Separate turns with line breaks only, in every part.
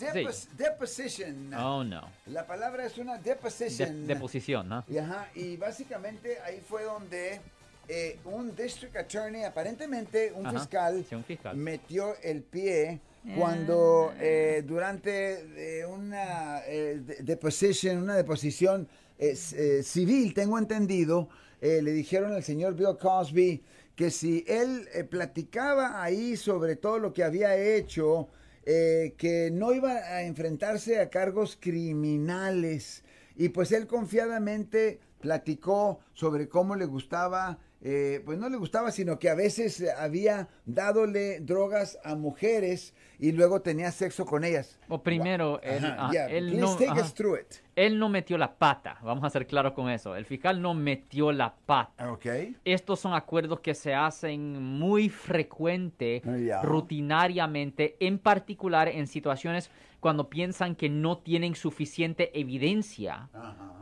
depos- deposition.
Oh, no.
La palabra es una
De-
deposition.
deposición, ¿no?
Y, ajá, y básicamente ahí fue donde eh, un district attorney, aparentemente un
Ajá,
fiscal,
sí, un fiscal.
metió el pie cuando eh, durante eh, una eh, de- deposition, una deposición eh, eh, civil, tengo entendido, eh, le dijeron al señor Bill Cosby que si él eh, platicaba ahí sobre todo lo que había hecho, eh, que no iba a enfrentarse a cargos criminales. Y pues él confiadamente platicó sobre cómo le gustaba, eh, pues no le gustaba, sino que a veces eh, había dadole drogas a mujeres y luego tenía sexo con ellas.
O primero, él,
Ajá,
ajá,
yeah,
él no,
take
ajá.
us through it.
Él no metió la pata, vamos a ser claros con eso. El fiscal no metió la pata.
Ok.
Estos son acuerdos que se hacen muy frecuente,
Ya.
rutinariamente, en particular en situaciones cuando piensan que no tienen suficiente evidencia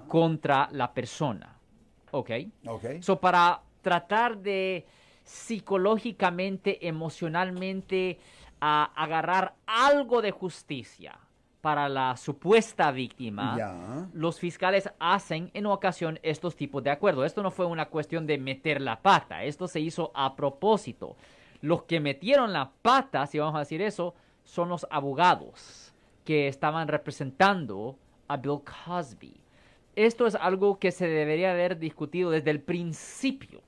contra la persona. ¿Ok?
Ok.
So, para tratar de psicológicamente, emocionalmente, a agarrar algo de justicia para la supuesta víctima,
Ya.
los fiscales hacen en ocasión estos tipos de acuerdos. Esto no fue una cuestión de meter la pata, esto se hizo a propósito. Los que metieron la pata, si vamos a decir eso, son los abogados que estaban representando a Bill Cosby. Esto es algo que se debería haber discutido desde el principio,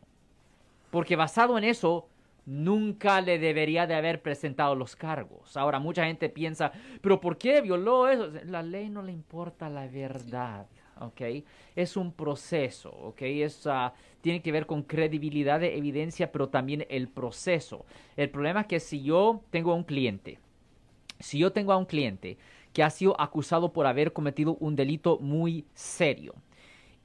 porque basado en eso, nunca le debería de haber presentado los cargos. Ahora, mucha gente piensa, pero ¿por qué violó eso? La ley no le importa la verdad, ¿ok? Es un proceso, ¿ok? Es, ah, tiene que ver con credibilidad de evidencia, pero también el proceso. El problema es que si yo tengo a un cliente, si yo tengo a un cliente que ha sido acusado por haber cometido un delito muy serio,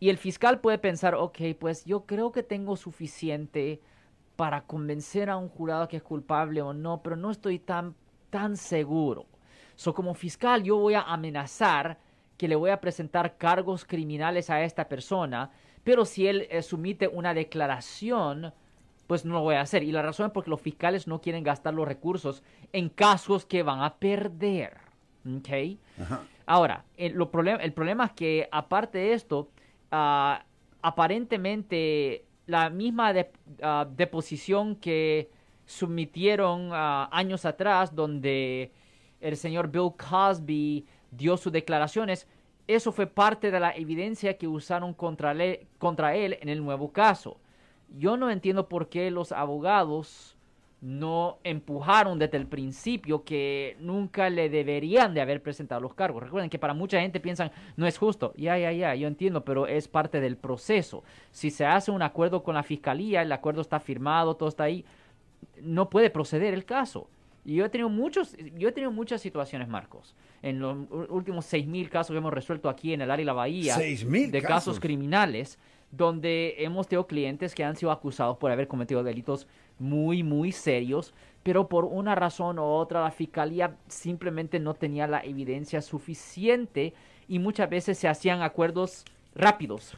y el fiscal puede pensar, ok, pues yo creo que tengo suficiente para convencer a un jurado que es culpable o no, pero no estoy tan, tan seguro. So, como fiscal, yo voy a amenazar que le voy a presentar cargos criminales a esta persona, pero si él eh, sumite una declaración, pues no lo voy a hacer. Y la razón es porque los fiscales no quieren gastar los recursos en casos que van a perder. ¿Ok? Ahora, el, lo problem- el problema es que aparte de esto, ah, aparentemente la misma ah, deposición que sometieron ah, años atrás, donde el señor Bill Cosby dio sus declaraciones, eso fue parte de la evidencia que usaron contra, contra él en el nuevo caso. Yo no entiendo por qué los abogados no empujaron desde el principio que nunca le deberían de haber presentado los cargos. Recuerden que para mucha gente piensan, no es justo. Ya, ya, ya, yo entiendo, pero es parte del proceso. Si se hace un acuerdo con la fiscalía, el acuerdo está firmado, todo está ahí, no puede proceder el caso. Y yo he tenido muchos, yo he tenido muchas situaciones, Marcos. En los últimos 6.000 casos que hemos resuelto aquí en el área de la Bahía,
6,000
de casos
casos.
criminales, donde hemos tenido clientes que han sido acusados por haber cometido delitos muy, muy serios, pero por una razón u otra la fiscalía simplemente no tenía la evidencia suficiente y muchas veces se hacían acuerdos rápidos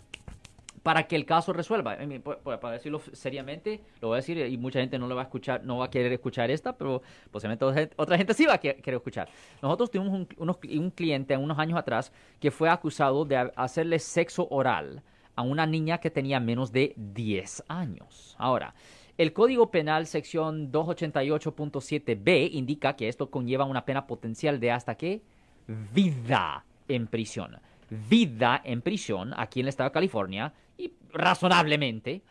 para que el caso resuelva. Para decirlo seriamente, lo voy a decir y mucha gente no lo va a escuchar, no va a querer escuchar esta, pero posiblemente otra gente- sí va a que- querer escuchar. Nosotros tuvimos un, unos- un cliente unos años atrás que fue acusado de ha- hacerle sexo oral a una niña que tenía menos de 10 años. Ahora, el Código Penal sección 288.7b indica que esto conlleva una pena potencial de hasta que vida en prisión. Vida en prisión aquí en el estado de California y razonablemente,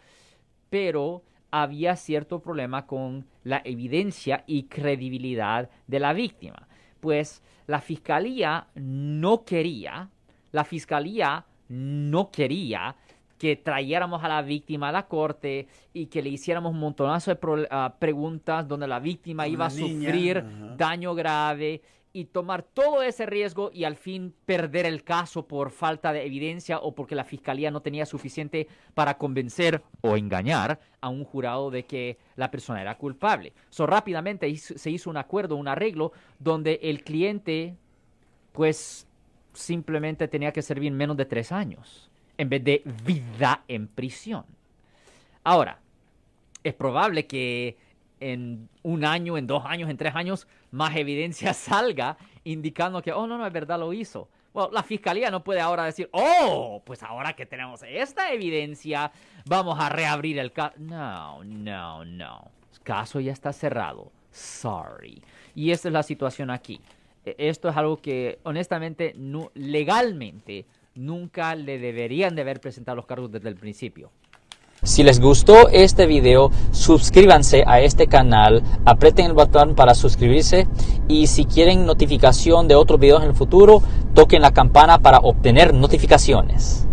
pero había cierto problema con la evidencia y credibilidad de la víctima. Pues la fiscalía no quería, la fiscalía no quería que trayéramos a la víctima a la corte y que le hiciéramos un montonazo de pro- ah, preguntas donde la víctima
Una
iba a
niña,
sufrir
ajá.
daño grave y tomar todo ese riesgo y al fin perder el caso por falta de evidencia o porque la fiscalía no tenía suficiente para convencer o engañar a un jurado de que la persona era culpable. So, rápidamente hizo- se hizo un acuerdo, un arreglo, donde el cliente, pues, simplemente tenía que servir menos de tres años en vez de vida en prisión. Ahora, es probable que en un año, en dos años, en tres años, más evidencia salga indicando que, oh, no, no, es verdad, lo hizo. Bueno, la fiscalía no puede ahora decir, oh, pues ahora que tenemos esta evidencia, vamos a reabrir el caso. No, no, no. El caso ya está cerrado. Sorry. Y esta es la situación aquí. E, esto es algo que, honestamente, no, legalmente, nunca le deberían de haber presentado los cargos desde el principio.
Si les gustó este video, suscríbanse a este canal, aprieten el botón para suscribirse y si quieren notificación de otros videos en el futuro, toquen la campana para obtener notificaciones.